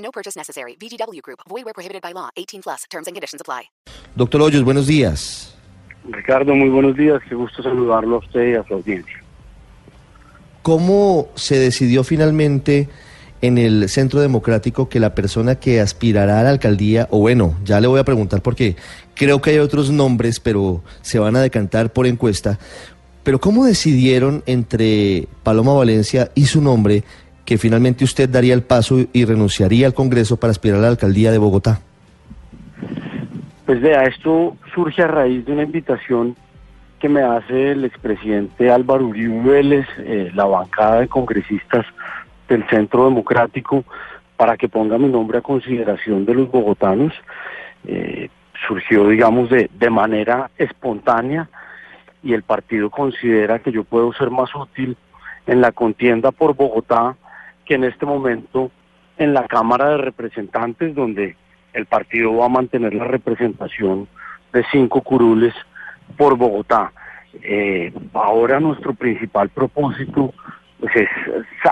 No purchase necessary. VGW Group. Void where prohibited by law. 18 plus. Terms and conditions apply. Doctor Hoyos, buenos días. Ricardo, muy buenos días. Qué gusto saludarlo a usted y a su audiencia. ¿Cómo se decidió finalmente en el Centro Democrático que la persona que aspirará a la alcaldía, o bueno, ya le voy a preguntar porque creo que hay otros nombres, pero se van a decantar por encuesta, pero ¿cómo decidieron entre Paloma Valencia y su nombre que finalmente usted daría el paso y renunciaría al Congreso para aspirar a la alcaldía de Bogotá? Pues vea, esto surge a raíz de una invitación que me hace el expresidente Álvaro Uribe Vélez, eh, la bancada de congresistas del Centro Democrático, para que ponga mi nombre a consideración de los bogotanos. Eh, surgió, digamos, de, de manera espontánea y el partido considera que yo puedo ser más útil en la contienda por Bogotá que en este momento en la Cámara de Representantes, donde el partido va a mantener la representación de cinco curules por Bogotá. Eh, ahora nuestro principal propósito pues, es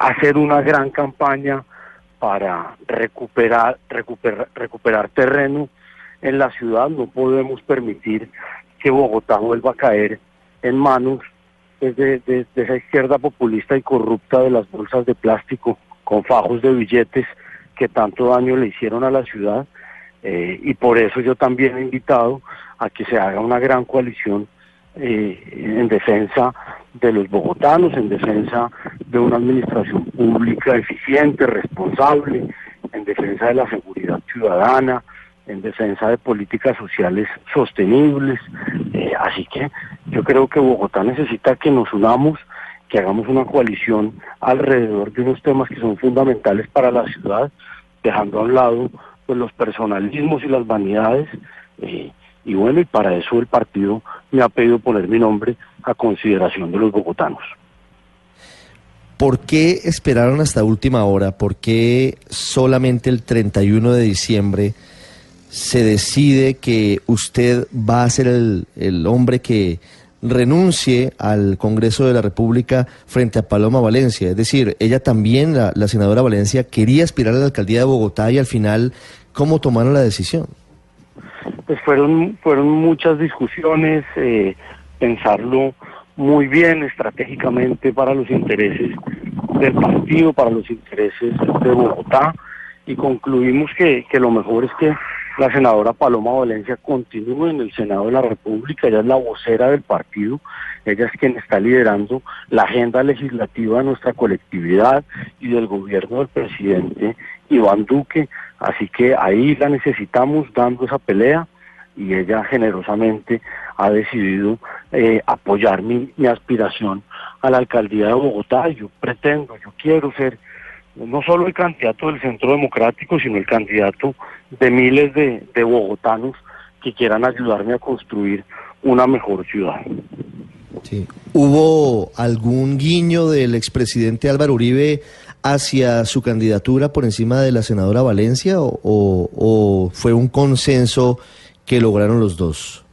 hacer una gran campaña para recuperar, recuperar, recuperar terreno en la ciudad. No podemos permitir que Bogotá vuelva a caer en manos pues, de, de, de esa izquierda populista y corrupta de las bolsas de plástico con fajos de billetes que tanto daño le hicieron a la ciudad. Eh, y por eso yo también he invitado a que se haga una gran coalición eh, en defensa de los bogotanos, en defensa de una administración pública eficiente, responsable, en defensa de la seguridad ciudadana, en defensa de políticas sociales sostenibles. Eh, así que yo creo que Bogotá necesita que nos unamos, que hagamos una coalición alrededor de unos temas que son fundamentales para la ciudad, dejando a un lado pues, los personalismos y las vanidades. Eh, y bueno, y para eso el partido me ha pedido poner mi nombre a consideración de los bogotanos. ¿Por qué esperaron hasta última hora? ¿Por qué solamente el 31 de diciembre se decide que usted va a ser el, el hombre que renuncie al Congreso de la República frente a Paloma Valencia. Es decir, ella también, la, la, senadora Valencia, quería aspirar a la alcaldía de Bogotá y al final, ¿cómo tomaron la decisión? Pues fueron, fueron muchas discusiones, eh, pensarlo muy bien estratégicamente para los intereses del partido, para los intereses de Bogotá y concluimos que, que lo mejor es que la senadora Paloma Valencia continúe en el Senado de la República, ella es la vocera del partido, ella es quien está liderando la agenda legislativa de nuestra colectividad y del gobierno del presidente Iván Duque, así que ahí la necesitamos dando esa pelea y ella generosamente ha decidido eh, apoyar mi, mi aspiración a la alcaldía de Bogotá. Yo pretendo, yo quiero ser no solo el candidato del Centro Democrático, sino el candidato de miles de, de, bogotanos que quieran ayudarme a construir una mejor ciudad. Sí. ¿Hubo algún guiño del expresidente Álvaro Uribe hacia su candidatura por encima de la senadora Valencia o, o, o fue un consenso que lograron los dos?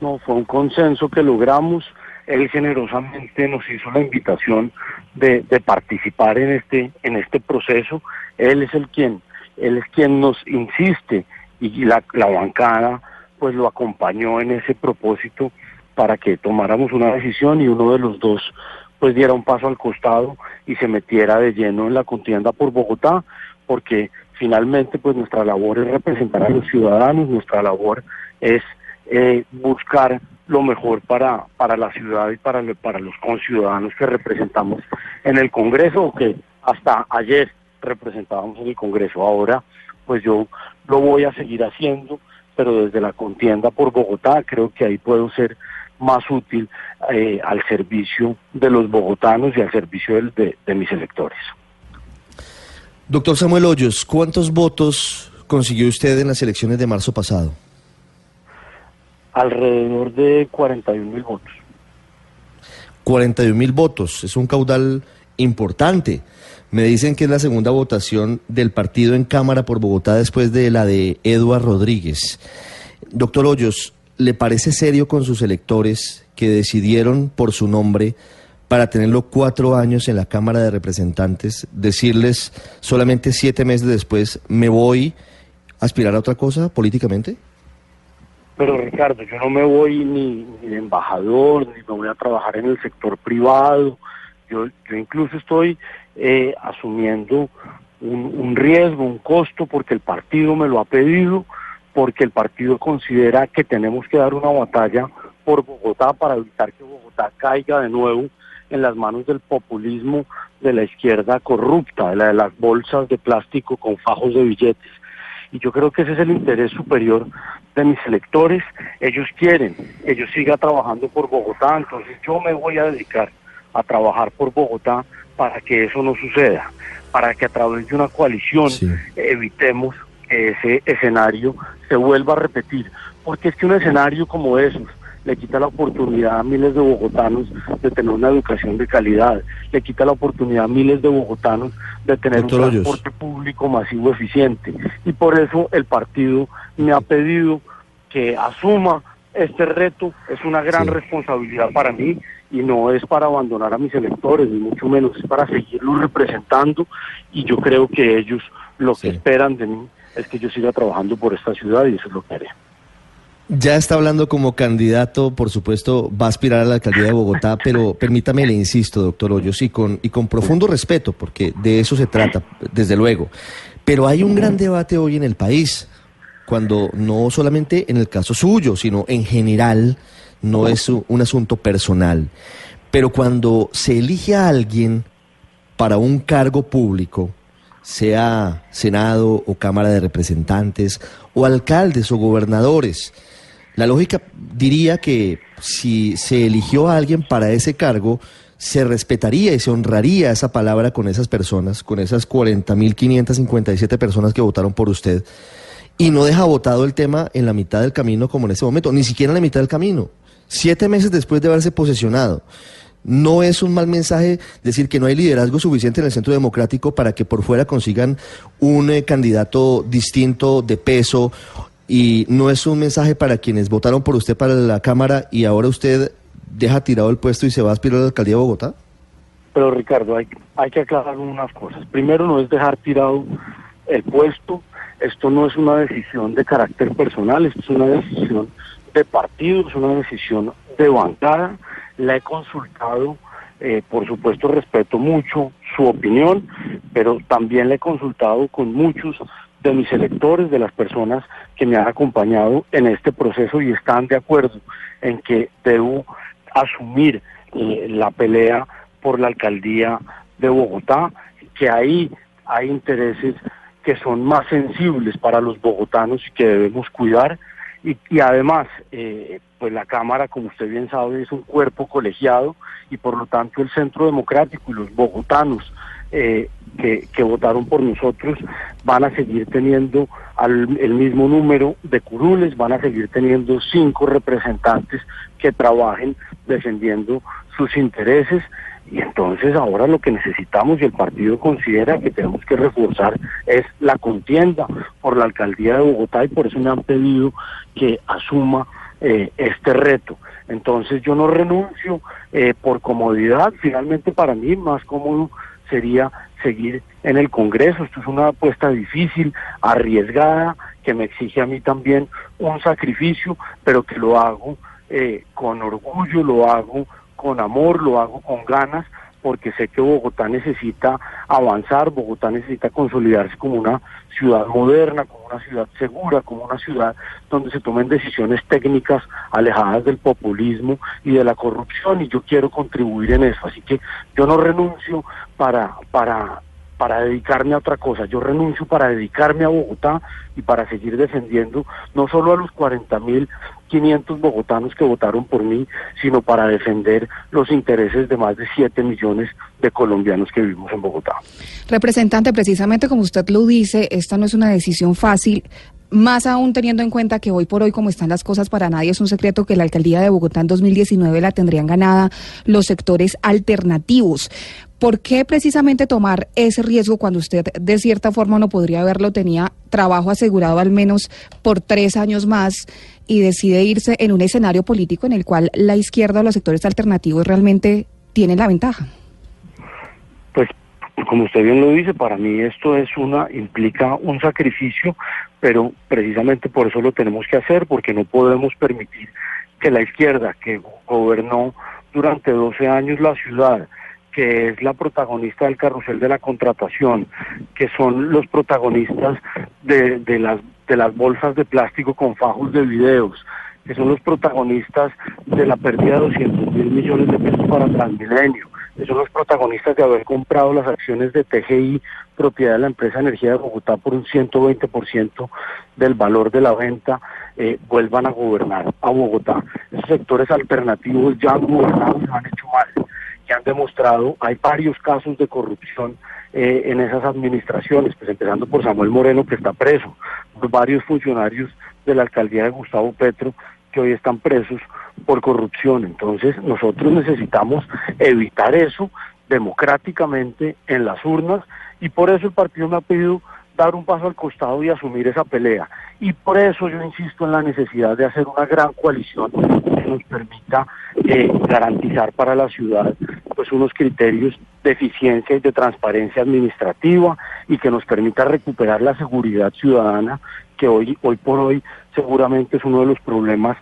No, fue un consenso que logramos él generosamente nos hizo la invitación de, participar en este en este proceso. Él es el quien él es quien nos insiste y la, la bancada pues lo acompañó en ese propósito para que tomáramos una decisión y uno de los dos pues diera un paso al costado y se metiera de lleno en la contienda por Bogotá porque finalmente pues nuestra labor es representar a los ciudadanos nuestra labor es eh, buscar lo mejor para, para la ciudad y para, para los conciudadanos que representamos en el Congreso o que hasta ayer representábamos en el Congreso. Ahora, pues yo lo voy a seguir haciendo, pero desde la contienda por Bogotá creo que ahí puedo ser más útil eh, al servicio de los bogotanos y al servicio de, de, de mis electores. Doctor Samuel Hoyos, ¿cuántos votos consiguió usted en las elecciones de marzo pasado? Alrededor de 41 mil votos. 41 mil votos, es un caudal importante. Me dicen que es la segunda votación del partido en Cámara por Bogotá después de la de Eduard Rodríguez. Doctor Hoyos, ¿le parece serio con sus electores que decidieron por su nombre para tenerlo cuatro años en la Cámara de Representantes, decirles solamente siete meses después, me voy a aspirar a otra cosa políticamente? Pero Ricardo, yo no me voy ni, de embajador, ni me voy a trabajar en el sector privado. Yo, yo incluso estoy eh, asumiendo un, un riesgo, un costo, porque el partido me lo ha pedido, porque el partido considera que tenemos que dar una batalla por Bogotá para evitar que Bogotá caiga de nuevo en las manos del populismo de la izquierda corrupta, de la de las bolsas de plástico con fajos de billetes. Y yo creo que ese es el interés superior de mis electores. Ellos quieren que yo siga trabajando por Bogotá, entonces yo me voy a dedicar a trabajar por Bogotá para que eso no suceda, para que a través de una coalición Sí. evitemos que ese escenario se vuelva a repetir. Porque es que un escenario como esos le quita la oportunidad a miles de bogotanos de tener una educación de calidad, le quita la oportunidad a miles de bogotanos de tener Doctor un transporte público masivo eficiente. Y por eso el partido me ha pedido que asuma este reto, es una gran Sí. responsabilidad para mí y no es para abandonar a mis electores, ni mucho menos, es para seguirlos representando y yo creo que ellos lo que esperan de mí es que yo siga trabajando por esta ciudad y eso es lo que haré. Ya está hablando como candidato, por supuesto, va a aspirar a la alcaldía de Bogotá, pero permítame, le insisto, doctor Hoyos, y con, y con profundo respeto, porque de eso se trata, desde luego. Pero hay un gran debate hoy en el país, cuando no solamente en el caso suyo, sino en general, no es un asunto personal. Pero cuando se elige a alguien para un cargo público, sea Senado o Cámara de Representantes, o alcaldes o gobernadores, la lógica diría que si se eligió a alguien para ese cargo, se respetaría y se honraría esa palabra con esas personas, con esas 40.557 personas que votaron por usted, y no deja votado el tema en la mitad del camino como en ese momento, ni siquiera en la mitad del camino, siete meses después de haberse posesionado. No es un mal mensaje decir que no hay liderazgo suficiente en el centro democrático para que por fuera consigan un eh, candidato distinto de peso y no es un mensaje para quienes votaron por usted para la Cámara y ahora usted deja tirado el puesto y se va a aspirar a la alcaldía de Bogotá. Pero Ricardo, hay, hay que aclarar unas cosas. Primero, no es dejar tirado el puesto. Esto no es una decisión de carácter personal, esto es una decisión de partido, es una decisión de bancada. La he consultado, eh, por supuesto respeto mucho su opinión, pero también la he consultado con muchos de mis electores, de las personas que me han acompañado en este proceso y están de acuerdo en que debo asumir eh, la pelea por la alcaldía de Bogotá, que ahí hay intereses que son más sensibles para los bogotanos y que debemos cuidar. Y, y además, eh, pues la Cámara, como usted bien sabe, es un cuerpo colegiado y por lo tanto el Centro Democrático y los bogotanos eh, que, que votaron por nosotros van a seguir teniendo al, el mismo número de curules, van a seguir teniendo cinco representantes que trabajen defendiendo sus intereses y entonces ahora lo que necesitamos y el partido considera que tenemos que reforzar es la contienda por la alcaldía de Bogotá y por eso me han pedido que asuma eh, este reto. Entonces yo no renuncio eh, por comodidad, finalmente para mí más cómodo sería seguir en el Congreso. Esto es una apuesta difícil, arriesgada, que me exige a mí también un sacrificio, pero que lo hago eh, con orgullo, lo hago con amor, lo hago con ganas, porque sé que Bogotá necesita avanzar, Bogotá necesita consolidarse como una ciudad moderna, como una ciudad segura, como una ciudad donde se tomen decisiones técnicas alejadas del populismo y de la corrupción, y yo quiero contribuir en eso. Así que yo no renuncio para, para para dedicarme a otra cosa. Yo renuncio para dedicarme a Bogotá y para seguir defendiendo no solo a los 40.500 bogotanos que votaron por mí, sino para defender los intereses de más de 7 millones de colombianos que vivimos en Bogotá. Representante, precisamente como usted lo dice, esta no es una decisión fácil. Más aún teniendo en cuenta que hoy por hoy, como están las cosas, para nadie es un secreto que la alcaldía de Bogotá en 2019 la tendrían ganada los sectores alternativos. ¿Por qué precisamente tomar ese riesgo cuando usted de cierta forma no podría haberlo, tenía trabajo asegurado al menos por tres años más y decide irse en un escenario político en el cual la izquierda o los sectores alternativos realmente tienen la ventaja? Como usted bien lo dice, para mí esto es una implica un sacrificio, pero precisamente por eso lo tenemos que hacer, porque no podemos permitir que la izquierda que gobernó durante 12 años la ciudad, que es la protagonista del carrusel de la contratación, que son los protagonistas de, de las de las bolsas de plástico con fajos de videos, que son los protagonistas de la pérdida de 200 mil millones de pesos para Transmilenio, que son los protagonistas de haber comprado las acciones de TGI, propiedad de la empresa Energía de Bogotá, por un 120% del valor de la venta, eh, vuelvan a gobernar a Bogotá. Esos sectores alternativos ya han gobernado y han hecho mal, y han demostrado, hay varios casos de corrupción eh, en esas administraciones, pues empezando por Samuel Moreno, que está preso, varios funcionarios de la alcaldía de Gustavo Petro, que hoy están presos por corrupción. Entonces nosotros necesitamos evitar eso democráticamente en las urnas y por eso el partido me ha pedido dar un paso al costado y asumir esa pelea. Y por eso yo insisto en la necesidad de hacer una gran coalición que nos permita eh, garantizar para la ciudad pues unos criterios de eficiencia y de transparencia administrativa y que nos permita recuperar la seguridad ciudadana que hoy hoy por hoy seguramente es uno de los problemas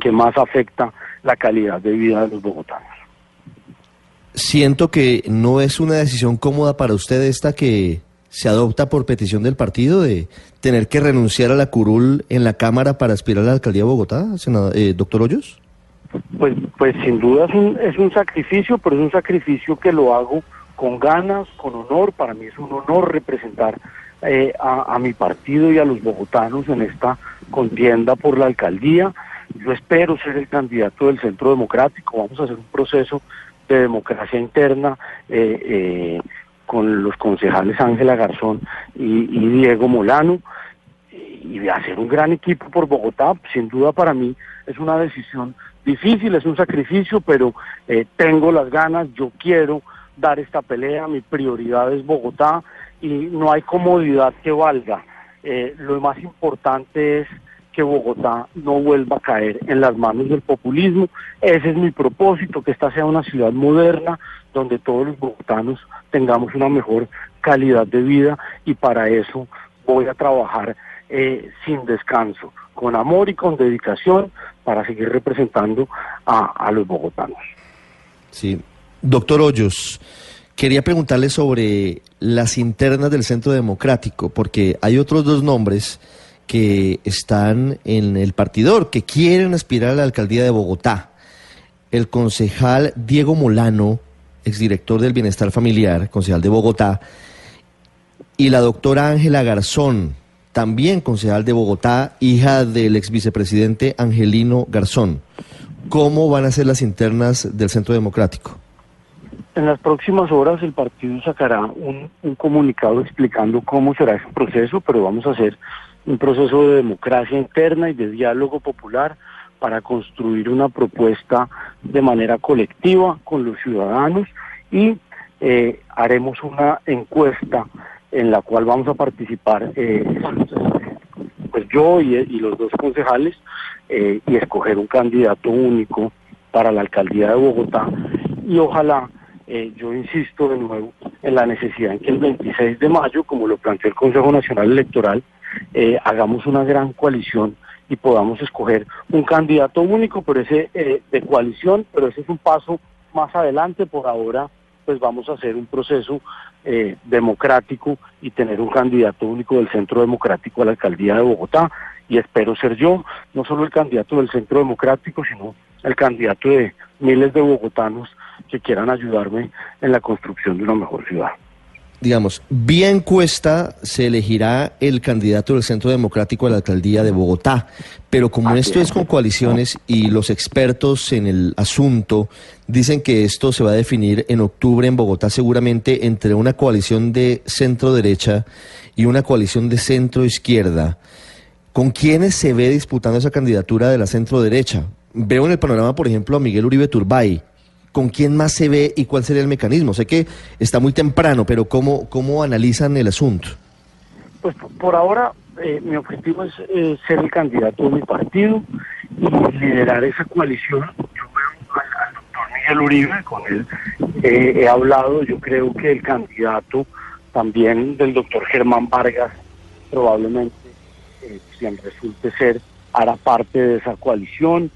que más afecta la calidad de vida de los bogotanos. Siento que no es una decisión cómoda para usted esta que se adopta por petición del partido de tener que renunciar a la curul en la Cámara para aspirar a la alcaldía de Bogotá, eh, doctor Hoyos? Pues, pues sin duda es un, es un sacrificio, pero es un sacrificio que lo hago con ganas, con honor. Para mí es un honor representar eh, a, a mi partido y a los bogotanos en esta contienda por la alcaldía. Yo espero ser el candidato del Centro Democrático. Vamos a hacer un proceso de democracia interna eh, eh, con los concejales Ángela Garzón y, Diego Molano y de hacer un gran equipo por Bogotá. Sin duda para mí es una decisión difícil, es un sacrificio, pero eh, tengo las ganas, yo quiero dar esta pelea, mi prioridad es Bogotá y no hay comodidad que valga. Eh, lo más importante es que Bogotá no vuelva a caer en las manos del populismo. Ese es mi propósito, que esta sea una ciudad moderna donde todos los bogotanos tengamos una mejor calidad de vida y para eso voy a trabajar eh, sin descanso, con amor y con dedicación para seguir representando a, a los bogotanos. Sí. Doctor Hoyos, quería preguntarle sobre las internas del Centro Democrático, porque hay otros dos nombres que están en el partidor, que quieren aspirar a la alcaldía de Bogotá. El concejal Diego Molano, exdirector del Bienestar Familiar, concejal de Bogotá, y la doctora Ángela Garzón, también concejal de Bogotá, hija del ex vicepresidente Angelino Garzón. ¿Cómo van a ser las internas del Centro Democrático? En las próximas horas el partido sacará un, un comunicado explicando cómo será ese proceso, pero vamos a hacer un proceso de democracia interna y de diálogo popular para construir una propuesta de manera colectiva con los ciudadanos y eh, haremos una encuesta en la cual vamos a participar eh, pues yo y, y los dos concejales eh, y escoger un candidato único para la alcaldía de Bogotá. Y ojalá eh, yo insisto de nuevo en la necesidad en que el 26 de mayo, como lo planteó el Consejo Nacional Electoral, eh, hagamos una gran coalición y podamos escoger un candidato único, pero ese eh, de coalición, pero ese es un paso más adelante. Por ahora, pues vamos a hacer un proceso eh, democrático y tener un candidato único del Centro Democrático a la alcaldía de Bogotá. Y espero ser yo, no solo el candidato del Centro Democrático, sino el candidato de miles de bogotanos que quieran ayudarme en la construcción de una mejor ciudad. digamos, vía encuesta se elegirá el candidato del Centro Democrático a la alcaldía de Bogotá, pero como esto es. es con coaliciones y los expertos en el asunto dicen que esto se va a definir en octubre en Bogotá seguramente entre una coalición de centro derecha y una coalición de centro izquierda. ¿Con quiénes se ve disputando esa candidatura de la centro derecha? Veo en el panorama, por ejemplo, a Miguel Uribe Turbay. ¿Con quién más se ve y cuál sería el mecanismo? Sé que está muy temprano, pero ¿cómo, cómo analizan el asunto? Pues por ahora eh, mi objetivo es eh, ser el candidato de mi partido y liderar esa coalición. Yo veo al, doctor Miguel Uribe, con él eh, he hablado, yo creo que el candidato también del doctor Germán Vargas probablemente eh, quien resulte ser hará parte de esa coalición.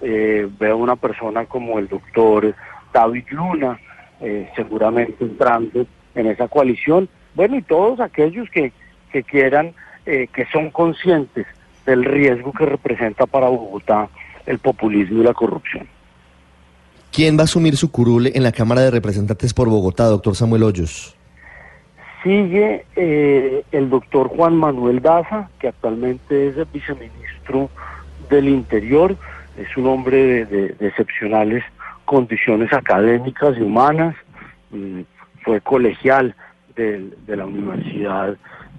Eh, veo una persona como el doctor David Luna, eh, seguramente entrando en esa coalición. Bueno, y todos aquellos que, que quieran, eh, que son conscientes del riesgo que representa para Bogotá el populismo y la corrupción. ¿Quién va a asumir su curul en la Cámara de Representantes por Bogotá, doctor Samuel Hoyos? Sigue eh, el doctor Juan Manuel Daza, que actualmente es el viceministro del Interior. Es un hombre de, de- excepcionales condiciones académicas y humanas. Fue colegial de la Universidad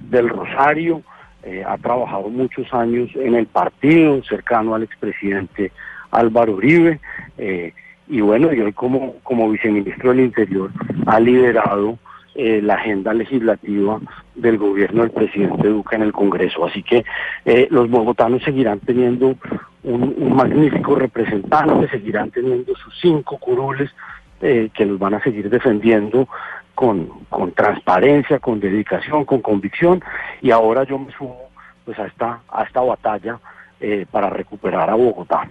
del Rosario. eh, ha trabajado muchos años en el partido, cercano al expresidente Álvaro Uribe. eh, y bueno, y hoy como, como viceministro del Interior ha liderado eh, la agenda legislativa del gobierno del presidente Duque en el Congreso. Así que eh, los bogotanos seguirán teniendo un, magnífico representante, seguirán teniendo sus cinco curules eh, que los van a seguir defendiendo con, con transparencia, con dedicación, con convicción. Y ahora yo me sumo pues a esta, a esta batalla eh, para recuperar a Bogotá.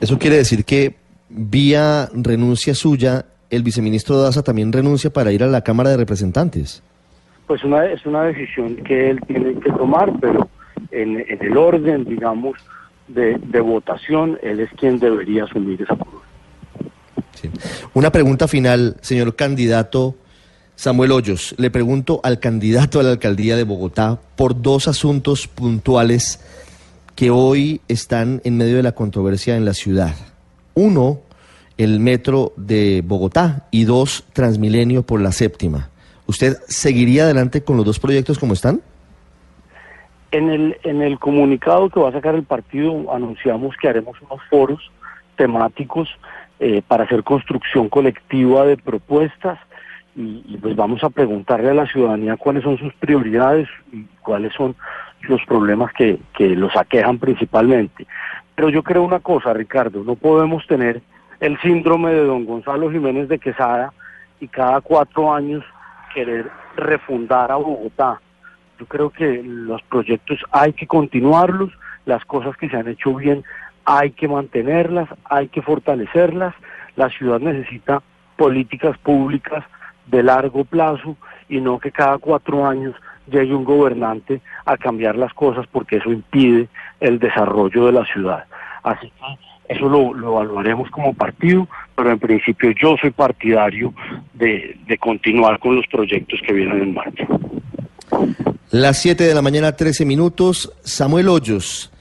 Eso quiere decir que vía renuncia suya, el viceministro Daza también renuncia para ir a la Cámara de Representantes. Pues una, es una decisión que él tiene que tomar, pero en, en el orden, digamos, de, de votación, él es quien debería asumir esa. Sí. Una pregunta final, señor candidato Samuel Hoyos. Le pregunto al candidato a la alcaldía de Bogotá por dos asuntos puntuales que hoy están en medio de la controversia en la ciudad. Uno, el metro de Bogotá y dos, Transmilenio por la séptima. ¿Usted seguiría adelante con los dos proyectos como están? En el, en el comunicado que va a sacar el partido anunciamos que haremos unos foros temáticos eh, para hacer construcción colectiva de propuestas y, pues vamos a preguntarle a la ciudadanía cuáles son sus prioridades y cuáles son los problemas que, que los aquejan principalmente. Pero yo creo una cosa, Ricardo, no podemos tener el síndrome de don Gonzalo Jiménez de Quesada y cada cuatro años querer refundar a Bogotá. Yo creo que los proyectos hay que continuarlos, las cosas que se han hecho bien hay que mantenerlas, hay que fortalecerlas. La ciudad necesita políticas públicas de largo plazo y no que cada cuatro años llegue un gobernante a cambiar las cosas porque eso impide el desarrollo de la ciudad. Así que eso lo, lo evaluaremos como partido, pero en principio yo soy partidario de, de continuar con los proyectos que vienen en marcha. Las 7 de la mañana, 13 minutos. Samuel Hoyos,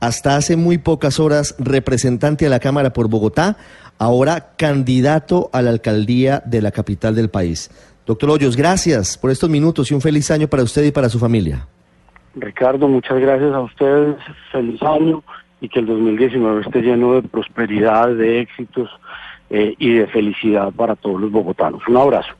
hasta hace muy pocas horas representante a la Cámara por Bogotá, ahora candidato a la alcaldía de la capital del país. Doctor Hoyos, gracias por estos minutos y un feliz año para usted y para su familia. Ricardo, muchas gracias a ustedes, feliz año y que el 2019 esté lleno de prosperidad, de éxitos eh, y de felicidad para todos los bogotanos. Un abrazo.